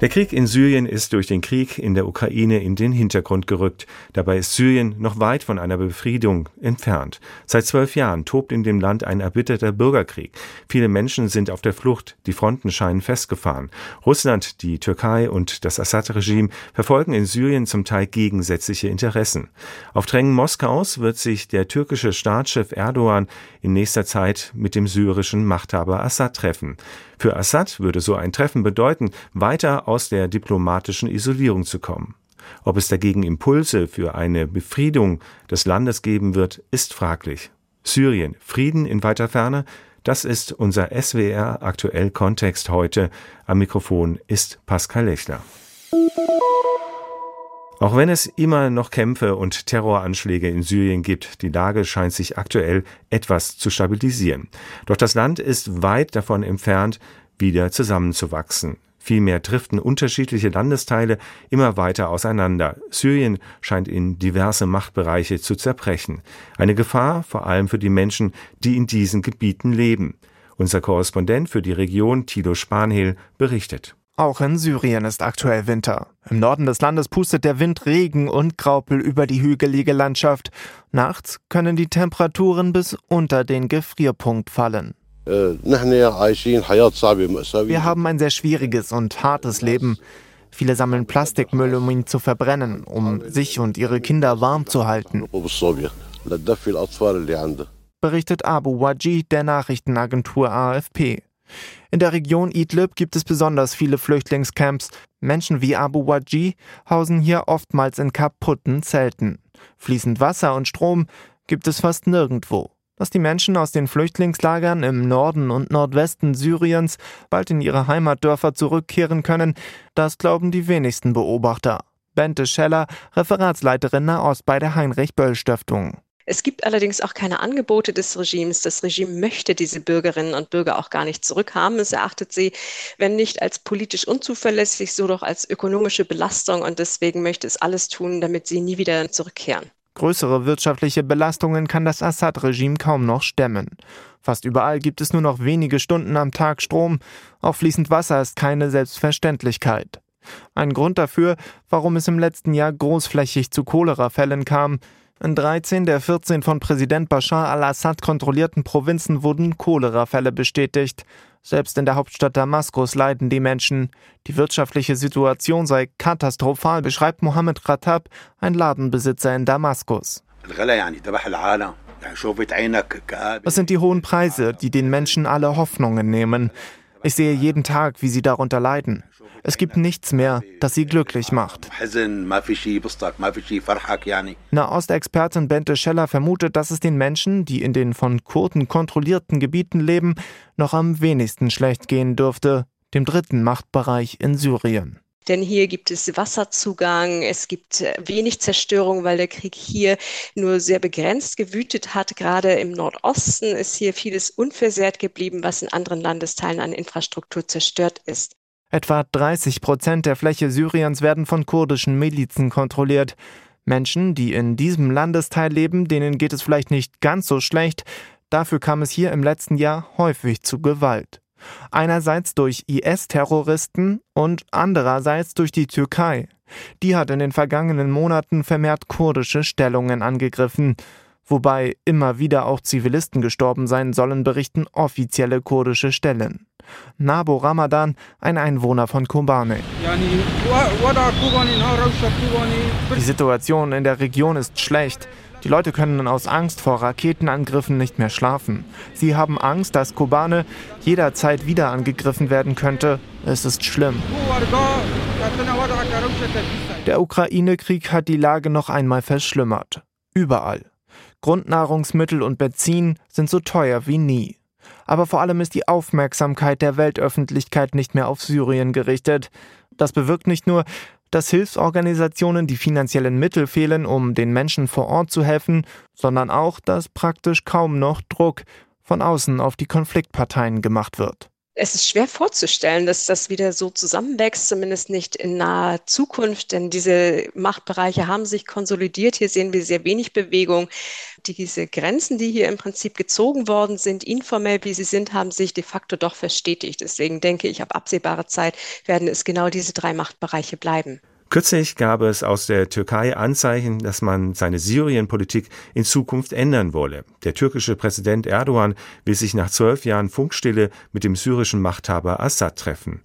Der Krieg in Syrien ist durch den Krieg in der Ukraine in den Hintergrund gerückt. Dabei ist Syrien noch weit von einer Befriedung entfernt. Seit zwölf Jahren tobt in dem Land ein erbitterter Bürgerkrieg. Viele Menschen sind auf der Flucht, die Fronten scheinen festgefahren. Russland, die Türkei und das Assad-Regime verfolgen in Syrien zum Teil gegensätzliche Interessen. Auf Drängen Moskaus wird sich der türkische Staatschef Erdogan in nächster Zeit mit dem syrischen Machthaber Assad treffen. Für Assad würde so ein Treffen bedeuten, weiter aus der diplomatischen Isolierung zu kommen. Ob es dagegen Impulse für eine Befriedung des Landes geben wird, ist fraglich. Syrien, Frieden in weiter Ferne, das ist unser SWR aktuell Kontext heute. Am Mikrofon ist Pascal Lechler. Auch wenn es immer noch Kämpfe und Terroranschläge in Syrien gibt, die Lage scheint sich aktuell etwas zu stabilisieren. Doch das Land ist weit davon entfernt, wieder zusammenzuwachsen. Vielmehr driften unterschiedliche Landesteile immer weiter auseinander. Syrien scheint in diverse Machtbereiche zu zerbrechen. Eine Gefahr vor allem für die Menschen, die in diesen Gebieten leben. Unser Korrespondent für die Region, Tilo Spanhill, berichtet. Auch in Syrien ist aktuell Winter. Im Norden des Landes pustet der Wind Regen und Graupel über die hügelige Landschaft. Nachts können die Temperaturen bis unter den Gefrierpunkt fallen. Wir haben ein sehr schwieriges und hartes Leben. Viele sammeln Plastikmüll, um ihn zu verbrennen, um sich und ihre Kinder warm zu halten. Berichtet Abu Wajid der Nachrichtenagentur AFP. In der Region Idlib gibt es besonders viele Flüchtlingscamps. Menschen wie Abu Waji hausen hier oftmals in kaputten Zelten. Fließend Wasser und Strom gibt es fast nirgendwo. Dass die Menschen aus den Flüchtlingslagern im Norden und Nordwesten Syriens bald in ihre Heimatdörfer zurückkehren können, das glauben die wenigsten Beobachter. Bente Scheller, Referatsleiterin Nahost bei der Heinrich-Böll-Stiftung. Es gibt allerdings auch keine Angebote des Regimes. Das Regime möchte diese Bürgerinnen und Bürger auch gar nicht zurückhaben. Es erachtet sie, wenn nicht als politisch unzuverlässig, so doch als ökonomische Belastung und deswegen möchte es alles tun, damit sie nie wieder zurückkehren. Größere wirtschaftliche Belastungen kann das Assad-Regime kaum noch stemmen. Fast überall gibt es nur noch wenige Stunden am Tag Strom. Auch fließend Wasser ist keine Selbstverständlichkeit. Ein Grund dafür, warum es im letzten Jahr großflächig zu Cholerafällen kam. In 13 der 14 von Präsident Bashar al-Assad kontrollierten Provinzen wurden Cholerafälle bestätigt. Selbst in der Hauptstadt Damaskus leiden die Menschen. Die wirtschaftliche Situation sei katastrophal, beschreibt Mohammed Khattab, ein Ladenbesitzer in Damaskus. Es sind die hohen Preise, die den Menschen alle Hoffnungen nehmen. Ich sehe jeden Tag, wie sie darunter leiden. Es gibt nichts mehr, das sie glücklich macht. Nahostexpertin Bente Scheller vermutet, dass es den Menschen, die in den von Kurden kontrollierten Gebieten leben, noch am wenigsten schlecht gehen dürfte, dem dritten Machtbereich in Syrien. Denn hier gibt es Wasserzugang, es gibt äh, wenig Zerstörung, weil der Krieg hier nur sehr begrenzt gewütet hat. Gerade im Nordosten ist hier vieles unversehrt geblieben, was in anderen Landesteilen an Infrastruktur zerstört ist. Etwa 30 Prozent der Fläche Syriens werden von kurdischen Milizen kontrolliert. Menschen, die in diesem Landesteil leben, denen geht es vielleicht nicht ganz so schlecht. Dafür kam es hier im letzten Jahr häufig zu Gewalt. Einerseits durch IS-Terroristen und andererseits durch die Türkei. Die hat in den vergangenen Monaten vermehrt kurdische Stellungen angegriffen. Wobei immer wieder auch Zivilisten gestorben sein sollen, berichten offizielle kurdische Stellen. Nabo Ramadan, ein Einwohner von Kobane. Die Situation in der Region ist schlecht. Die Leute können aus Angst vor Raketenangriffen nicht mehr schlafen. Sie haben Angst, dass Kobane jederzeit wieder angegriffen werden könnte. Es ist schlimm. Der Ukraine-Krieg hat die Lage noch einmal verschlimmert. Überall. Grundnahrungsmittel und Benzin sind so teuer wie nie aber vor allem ist die Aufmerksamkeit der Weltöffentlichkeit nicht mehr auf Syrien gerichtet. Das bewirkt nicht nur, dass Hilfsorganisationen die finanziellen Mittel fehlen, um den Menschen vor Ort zu helfen, sondern auch, dass praktisch kaum noch Druck von außen auf die Konfliktparteien gemacht wird. Es ist schwer vorzustellen, dass das wieder so zusammenwächst, zumindest nicht in naher Zukunft, denn diese Machtbereiche haben sich konsolidiert. Hier sehen wir sehr wenig Bewegung. Diese Grenzen, die hier im Prinzip gezogen worden sind, informell wie sie sind, haben sich de facto doch verstetigt. Deswegen denke ich, auf absehbare Zeit werden es genau diese drei Machtbereiche bleiben. Kürzlich gab es aus der Türkei Anzeichen, dass man seine Syrienpolitik in Zukunft ändern wolle. Der türkische Präsident Erdogan will sich nach zwölf Jahren Funkstille mit dem syrischen Machthaber Assad treffen.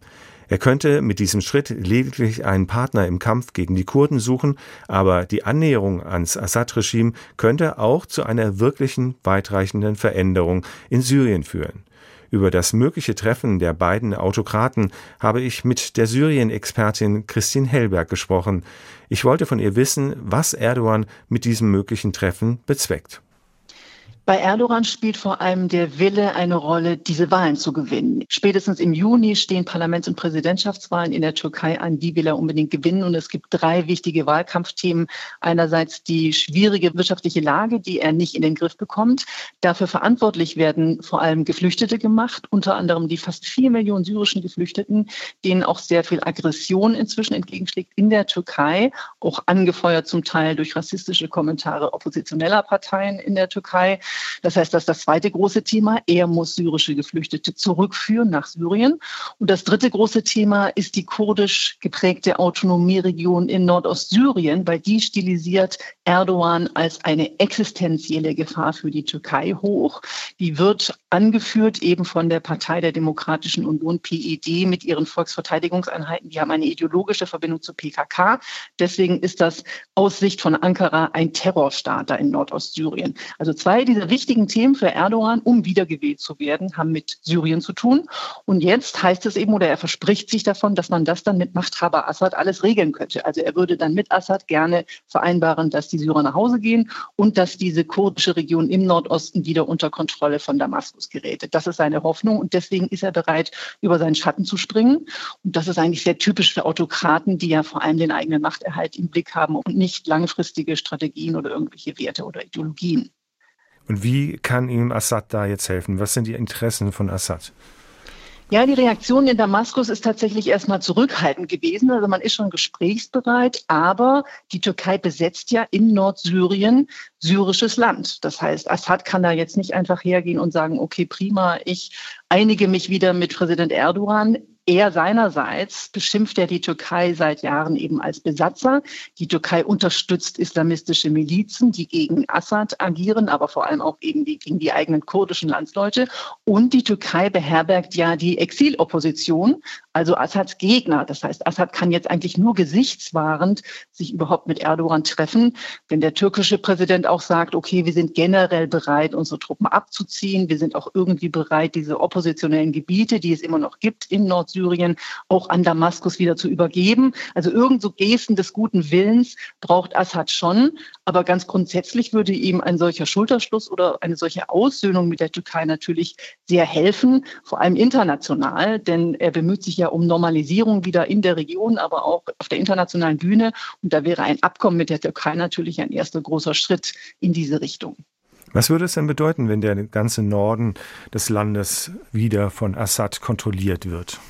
Er könnte mit diesem Schritt lediglich einen Partner im Kampf gegen die Kurden suchen, aber die Annäherung ans Assad-Regime könnte auch zu einer wirklichen weitreichenden Veränderung in Syrien führen. Über das mögliche Treffen der beiden Autokraten habe ich mit der Syrien-Expertin Christine Hellberg gesprochen. Ich wollte von ihr wissen, was Erdogan mit diesem möglichen Treffen bezweckt. Bei Erdogan spielt vor allem der Wille eine Rolle, diese Wahlen zu gewinnen. Spätestens im Juni stehen Parlaments- und Präsidentschaftswahlen in der Türkei an. Die will er unbedingt gewinnen. Und es gibt drei wichtige Wahlkampfthemen. Einerseits die schwierige wirtschaftliche Lage, die er nicht in den Griff bekommt. Dafür verantwortlich werden vor allem Geflüchtete gemacht, unter anderem die fast vier Millionen syrischen Geflüchteten, denen auch sehr viel Aggression inzwischen entgegenschlägt in der Türkei, auch angefeuert zum Teil durch rassistische Kommentare oppositioneller Parteien in der Türkei. Das heißt, das ist das zweite große Thema. Er muss syrische Geflüchtete zurückführen nach Syrien. Und das dritte große Thema ist die kurdisch geprägte Autonomieregion in Nordostsyrien, weil die stilisiert Erdogan als eine existenzielle Gefahr für die Türkei hoch. Die wird angeführt eben von der Partei der Demokratischen Union PED mit ihren Volksverteidigungseinheiten. Die haben eine ideologische Verbindung zur PKK. Deswegen ist das aus Sicht von Ankara ein Terrorstaat da in Nordostsyrien. Also zwei dieser wichtigen Themen für Erdogan, um wiedergewählt zu werden, haben mit Syrien zu tun. Und jetzt heißt es eben, oder er verspricht sich davon, dass man das dann mit Machthaber Assad alles regeln könnte. Also er würde dann mit Assad gerne vereinbaren, dass die Syrer nach Hause gehen und dass diese kurdische Region im Nordosten wieder unter Kontrolle von Damaskus gerät. Das ist seine Hoffnung und deswegen ist er bereit, über seinen Schatten zu springen. Und das ist eigentlich sehr typisch für Autokraten, die ja vor allem den eigenen Machterhalt im Blick haben und nicht langfristige Strategien oder irgendwelche Werte oder Ideologien. Und wie kann ihm Assad da jetzt helfen? Was sind die Interessen von Assad? Ja, die Reaktion in Damaskus ist tatsächlich erstmal zurückhaltend gewesen. Also man ist schon gesprächsbereit, aber die Türkei besetzt ja in Nordsyrien syrisches Land. Das heißt, Assad kann da jetzt nicht einfach hergehen und sagen, okay, prima, ich einige mich wieder mit Präsident Erdogan. Er seinerseits beschimpft ja die Türkei seit Jahren eben als Besatzer. Die Türkei unterstützt islamistische Milizen, die gegen Assad agieren, aber vor allem auch eben die, gegen die eigenen kurdischen Landsleute. Und die Türkei beherbergt ja die Exilopposition, also Assads Gegner. Das heißt, Assad kann jetzt eigentlich nur gesichtswahrend sich überhaupt mit Erdogan treffen. Wenn der türkische Präsident auch sagt, okay, wir sind generell bereit, unsere Truppen abzuziehen, wir sind auch irgendwie bereit, diese oppositionellen Gebiete, die es immer noch gibt in Nord Syrien auch an Damaskus wieder zu übergeben. Also irgend so Gesten des guten Willens braucht Assad schon. Aber ganz grundsätzlich würde ihm ein solcher Schulterschluss oder eine solche Aussöhnung mit der Türkei natürlich sehr helfen, vor allem international, denn er bemüht sich ja um Normalisierung wieder in der Region, aber auch auf der internationalen Bühne. Und da wäre ein Abkommen mit der Türkei natürlich ein erster großer Schritt in diese Richtung. Was würde es denn bedeuten, wenn der ganze Norden des Landes wieder von Assad kontrolliert wird?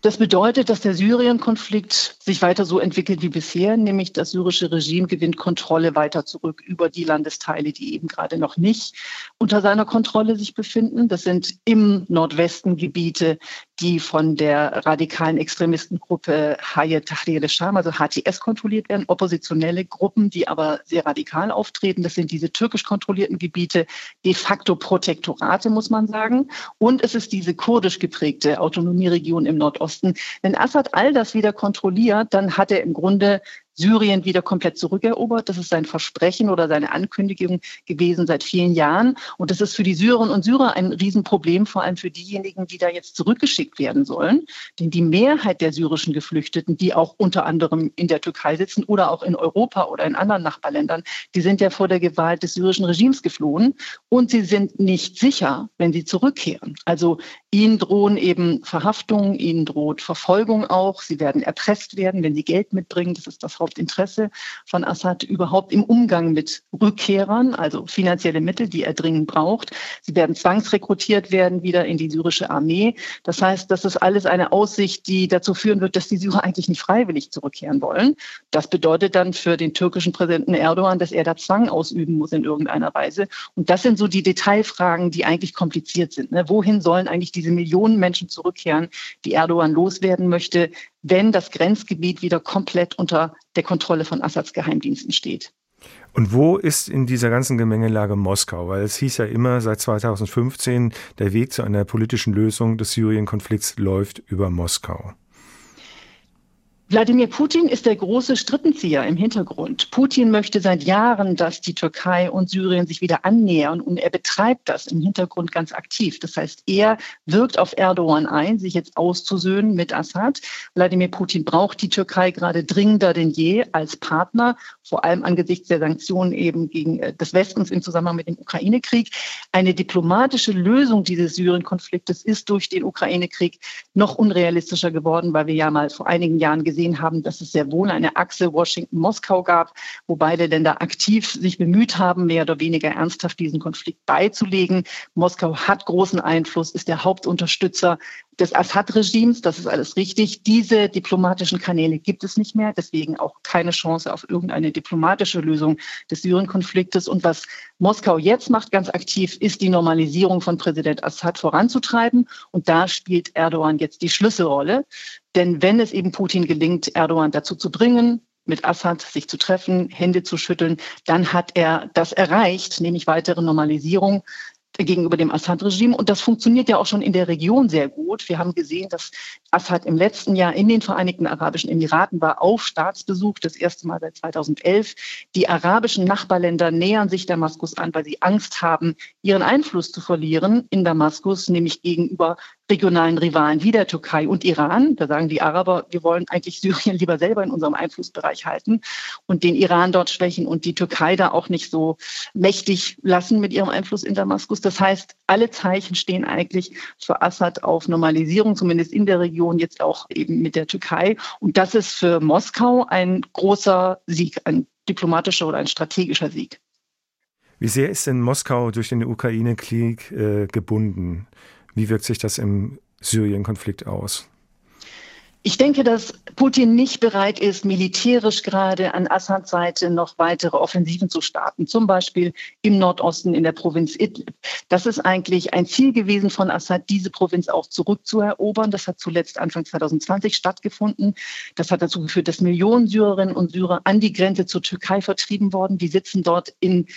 Das bedeutet, dass der Syrien-Konflikt sich weiter so entwickelt wie bisher, nämlich das syrische Regime gewinnt Kontrolle weiter zurück über die Landesteile, die eben gerade noch nicht unter seiner Kontrolle sich befinden. Das sind im Nordwesten Gebiete, die von der radikalen Extremistengruppe Hayat Tahrir al-Sham, also HTS, kontrolliert werden. Oppositionelle Gruppen, die aber sehr radikal auftreten. Das sind diese türkisch kontrollierten Gebiete, de facto Protektorate, muss man sagen. Und es ist diese kurdisch geprägte Autonomieregion im Nordosten. Wenn Assad all das wieder kontrolliert, dann hat er im Grunde Syrien wieder komplett zurückerobert. Das ist sein Versprechen oder seine Ankündigung gewesen seit vielen Jahren. Und das ist für die Syrerinnen und Syrer ein Riesenproblem, vor allem für diejenigen, die da jetzt zurückgeschickt werden sollen. Denn die Mehrheit der syrischen Geflüchteten, die auch unter anderem in der Türkei sitzen oder auch in Europa oder in anderen Nachbarländern, die sind ja vor der Gewalt des syrischen Regimes geflohen und sie sind nicht sicher, wenn sie zurückkehren. Also ihnen drohen eben Verhaftungen, ihnen droht Verfolgung auch. Sie werden erpresst werden, wenn sie Geld mitbringen. Das ist das Haupt Hauptinteresse von Assad überhaupt im Umgang mit Rückkehrern, also finanzielle Mittel, die er dringend braucht. Sie werden zwangsrekrutiert werden wieder in die syrische Armee. Das heißt, das ist alles eine Aussicht, die dazu führen wird, dass die Syrer eigentlich nicht freiwillig zurückkehren wollen. Das bedeutet dann für den türkischen Präsidenten Erdogan, dass er da Zwang ausüben muss in irgendeiner Weise. Und das sind so die Detailfragen, die eigentlich kompliziert sind. Ne? Wohin sollen eigentlich diese Millionen Menschen zurückkehren, die Erdogan loswerden möchte, wenn das Grenzgebiet wieder komplett unter der Kontrolle von Assads Geheimdiensten steht? Und wo ist in dieser ganzen Gemengelage Moskau? Weil es hieß ja immer seit 2015, der Weg zu einer politischen Lösung des Syrien-Konflikts läuft über Moskau. Wladimir Putin ist der große Strippenzieher im Hintergrund. Putin möchte seit Jahren, dass die Türkei und Syrien sich wieder annähern und er betreibt das im Hintergrund ganz aktiv. Das heißt, er wirkt auf Erdogan ein, sich jetzt auszusöhnen mit Assad. Wladimir Putin braucht die Türkei gerade dringender denn je als Partner, vor allem angesichts der Sanktionen eben gegen äh, des Westens im Zusammenhang mit dem Ukraine-Krieg. Eine diplomatische Lösung dieses Syrien-Konfliktes ist durch den Ukraine-Krieg noch unrealistischer geworden, weil wir ja mal vor einigen Jahren gesehen gesehen haben, dass es sehr wohl eine Achse Washington-Moskau gab, wo beide Länder aktiv sich bemüht haben, mehr oder weniger ernsthaft diesen Konflikt beizulegen. Moskau hat großen Einfluss, ist der Hauptunterstützer des Assad-Regimes, das ist alles richtig. Diese diplomatischen Kanäle gibt es nicht mehr, deswegen auch keine Chance auf irgendeine diplomatische Lösung des Syrien-Konfliktes. Und was Moskau jetzt macht, ganz aktiv, ist die Normalisierung von Präsident Assad voranzutreiben. Und da spielt Erdogan jetzt die Schlüsselrolle. Denn wenn es eben Putin gelingt, Erdogan dazu zu bringen, mit Assad sich zu treffen, Hände zu schütteln, dann hat er das erreicht, nämlich weitere Normalisierung gegenüber dem Assad-Regime. Und das funktioniert ja auch schon in der Region sehr gut. Wir haben gesehen, dass Assad im letzten Jahr in den Vereinigten Arabischen Emiraten war auf Staatsbesuch, das erste Mal seit 2011. Die arabischen Nachbarländer nähern sich Damaskus an, weil sie Angst haben, ihren Einfluss zu verlieren in Damaskus, nämlich gegenüber regionalen Rivalen wie der Türkei und Iran. Da sagen die Araber, wir wollen eigentlich Syrien lieber selber in unserem Einflussbereich halten und den Iran dort schwächen und die Türkei da auch nicht so mächtig lassen mit ihrem Einfluss in Damaskus. Das heißt, alle Zeichen stehen eigentlich für Assad auf Normalisierung, zumindest in der Region, jetzt auch eben mit der Türkei. Und das ist für Moskau ein großer Sieg, ein diplomatischer oder ein strategischer Sieg. Wie sehr ist denn Moskau durch den Ukraine-Krieg äh, gebunden? Wie wirkt sich das im Syrien-Konflikt aus? Ich denke, dass Putin nicht bereit ist, militärisch gerade an Assads Seite noch weitere Offensiven zu starten, zum Beispiel im Nordosten in der Provinz Idlib. Das ist eigentlich ein Ziel gewesen von Assad, diese Provinz auch zurückzuerobern. Das hat zuletzt Anfang 2020 stattgefunden. Das hat dazu geführt, dass Millionen Syrerinnen und Syrer an die Grenze zur Türkei vertrieben worden. Die sitzen dort in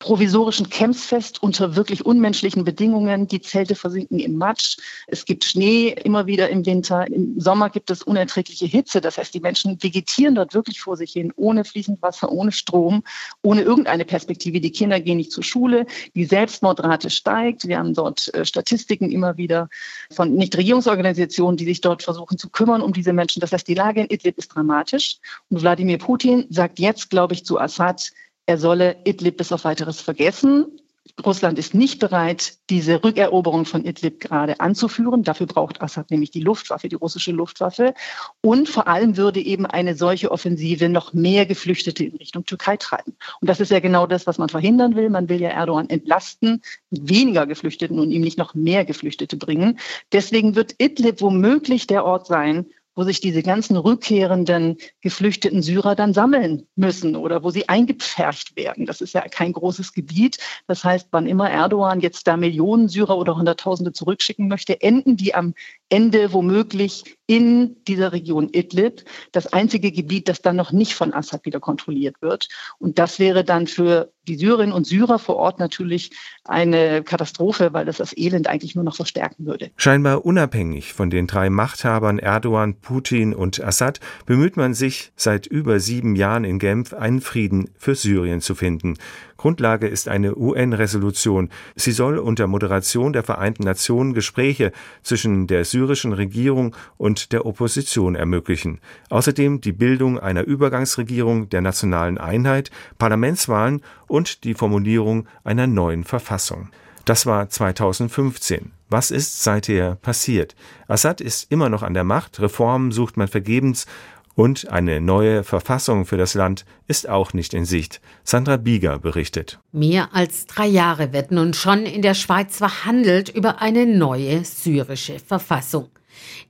provisorischen Camps fest unter wirklich unmenschlichen Bedingungen. Die Zelte versinken im Matsch. Es gibt Schnee immer wieder im Winter. Im Sommer gibt es unerträgliche Hitze. Das heißt, die Menschen vegetieren dort wirklich vor sich hin, ohne fließend Wasser, ohne Strom, ohne irgendeine Perspektive. Die Kinder gehen nicht zur Schule. Die Selbstmordrate steigt. Wir haben dort äh, Statistiken immer wieder von Nichtregierungsorganisationen, die sich dort versuchen zu kümmern um diese Menschen. Das heißt, die Lage in Idlib ist dramatisch. Und Wladimir Putin sagt jetzt, glaube ich, zu Assad, er solle Idlib bis auf weiteres vergessen. Russland ist nicht bereit, diese Rückeroberung von Idlib gerade anzuführen. Dafür braucht Assad nämlich die Luftwaffe, die russische Luftwaffe. Und vor allem würde eben eine solche Offensive noch mehr Geflüchtete in Richtung Türkei treiben. Und das ist ja genau das, was man verhindern will. Man will ja Erdogan entlasten, weniger Geflüchteten und ihm nicht noch mehr Geflüchtete bringen. Deswegen wird Idlib womöglich der Ort sein, wo sich diese ganzen rückkehrenden geflüchteten Syrer dann sammeln müssen oder wo sie eingepfercht werden. Das ist ja kein großes Gebiet. Das heißt, wann immer Erdogan jetzt da Millionen Syrer oder Hunderttausende zurückschicken möchte, enden die am Ende womöglich in dieser Region Idlib, das einzige Gebiet, das dann noch nicht von Assad wieder kontrolliert wird. Und das wäre dann für die Syrerinnen und Syrer vor Ort natürlich eine Katastrophe, weil das das Elend eigentlich nur noch verstärken würde. Scheinbar unabhängig von den drei Machthabern Erdogan, Putin und Assad bemüht man sich seit über sieben Jahren in Genf, einen Frieden für Syrien zu finden. Grundlage ist eine UN-Resolution. Sie soll unter Moderation der Vereinten Nationen Gespräche zwischen der syrischen Regierung und der Opposition ermöglichen. Außerdem die Bildung einer Übergangsregierung der nationalen Einheit, Parlamentswahlen und die Formulierung einer neuen Verfassung. Das war 2015. Was ist seither passiert? Assad ist immer noch an der Macht, Reformen sucht man vergebens Und eine neue Verfassung für das Land ist auch nicht in Sicht. Sandra Bieger berichtet. Mehr als drei Jahre wird nun schon in der Schweiz verhandelt über eine neue syrische Verfassung.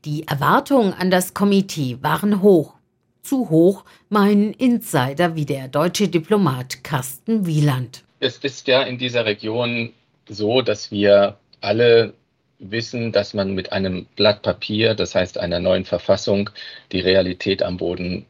Die Erwartungen an das Komitee waren hoch. Zu hoch, meinen Insider wie der deutsche Diplomat Carsten Wieland. Es ist ja in dieser Region so, dass wir alle wissen, dass man mit einem Blatt Papier, das heißt einer neuen Verfassung, die Realität am Boden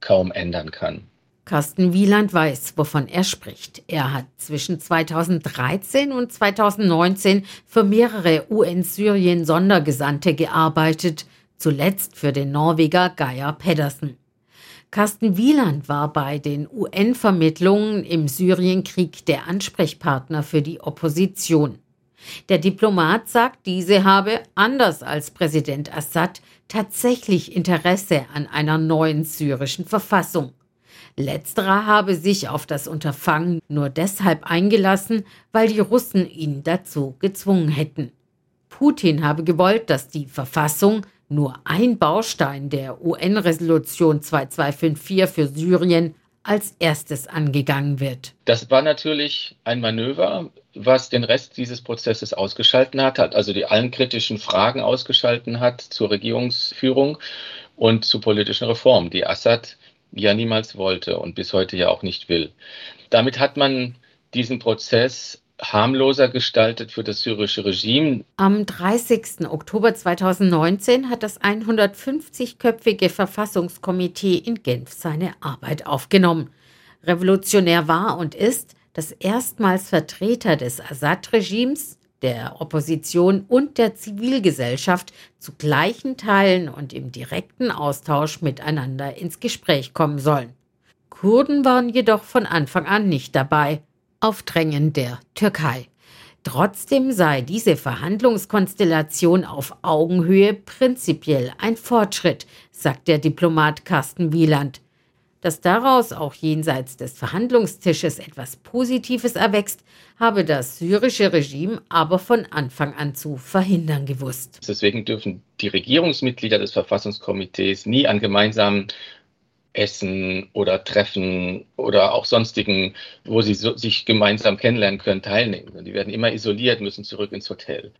kaum ändern kann. Carsten Wieland weiß, wovon er spricht. Er hat zwischen 2013 und 2019 für mehrere UN-Syrien-Sondergesandte gearbeitet, zuletzt für den Norweger Geir Pedersen. Carsten Wieland war bei den UN-Vermittlungen im Syrienkrieg der Ansprechpartner für die Opposition. Der Diplomat sagt, diese habe, anders als Präsident Assad, tatsächlich Interesse an einer neuen syrischen Verfassung. Letzterer habe sich auf das Unterfangen nur deshalb eingelassen, weil die Russen ihn dazu gezwungen hätten. Putin habe gewollt, dass die Verfassung, nur ein Baustein der UN-Resolution 2254 für Syrien, als erstes angegangen wird. Das war natürlich ein Manöver, was den Rest dieses Prozesses ausgeschalten hat, hat also die allen kritischen Fragen ausgeschalten hat zur Regierungsführung und zu politischen Reformen, die Assad ja niemals wollte und bis heute ja auch nicht will. Damit hat man diesen Prozess harmloser gestaltet für das syrische Regime. Am 30. Oktober 2019 hat das 150-köpfige Verfassungskomitee in Genf seine Arbeit aufgenommen. Revolutionär war und ist, dass erstmals Vertreter des Assad-Regimes, der Opposition und der Zivilgesellschaft zu gleichen Teilen und im direkten Austausch miteinander ins Gespräch kommen sollen. Kurden waren jedoch von Anfang an nicht dabei auf Drängen der Türkei. Trotzdem sei diese Verhandlungskonstellation auf Augenhöhe prinzipiell ein Fortschritt, sagt der Diplomat Carsten Wieland. Dass daraus auch jenseits des Verhandlungstisches etwas Positives erwächst, habe das syrische Regime aber von Anfang an zu verhindern gewusst. Deswegen dürfen die Regierungsmitglieder des Verfassungskomitees nie an gemeinsamen Essen oder Treffen oder auch sonstigen, wo sie so, sich gemeinsam kennenlernen können, teilnehmen. Die werden immer isoliert, müssen zurück ins Hotel.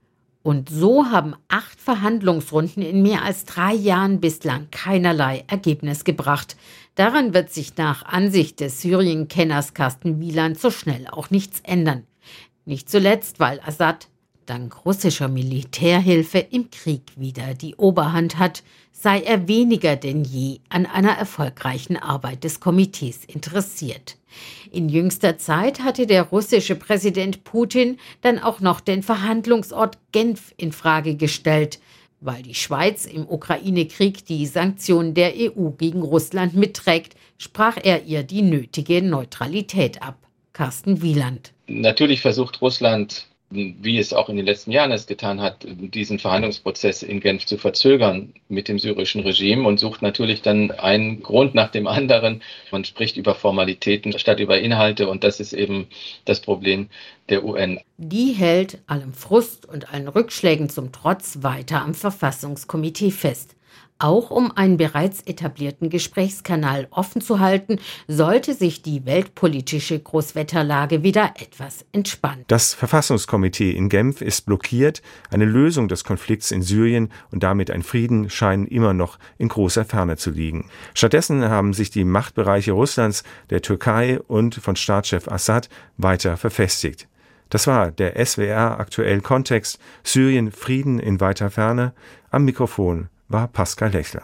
Und so haben acht Verhandlungsrunden in mehr als drei Jahren bislang keinerlei Ergebnis gebracht. Daran wird sich nach Ansicht des Syrien-Kenners Carsten Wieland so schnell auch nichts ändern. Nicht zuletzt, weil Assad dank russischer Militärhilfe im Krieg wieder die Oberhand hat, sei er weniger denn je an einer erfolgreichen Arbeit des Komitees interessiert. In jüngster Zeit hatte der russische Präsident Putin dann auch noch den Verhandlungsort Genf in Frage gestellt, weil die Schweiz im Ukraine-Krieg die Sanktionen der EU gegen Russland mitträgt, sprach er ihr die nötige Neutralität ab. Carsten Wieland. Natürlich versucht Russland wie es auch in den letzten Jahren es getan hat, diesen Verhandlungsprozess in Genf zu verzögern mit dem syrischen Regime und sucht natürlich dann einen Grund nach dem anderen. Man spricht über Formalitäten statt über Inhalte und das ist eben das Problem der UN. Die hält allem Frust und allen Rückschlägen zum Trotz weiter am Verfassungskomitee fest. Auch um einen bereits etablierten Gesprächskanal offen zu halten, sollte sich die weltpolitische Großwetterlage wieder etwas entspannen. Das Verfassungskomitee in Genf ist blockiert. Eine Lösung des Konflikts in Syrien und damit ein Frieden scheinen immer noch in großer Ferne zu liegen. Stattdessen haben sich die Machtbereiche Russlands, der Türkei und von Staatschef Assad weiter verfestigt. Das war der SWR aktuell Kontext Syrien Frieden in weiter Ferne. Am Mikrofon war Pascal Lechler.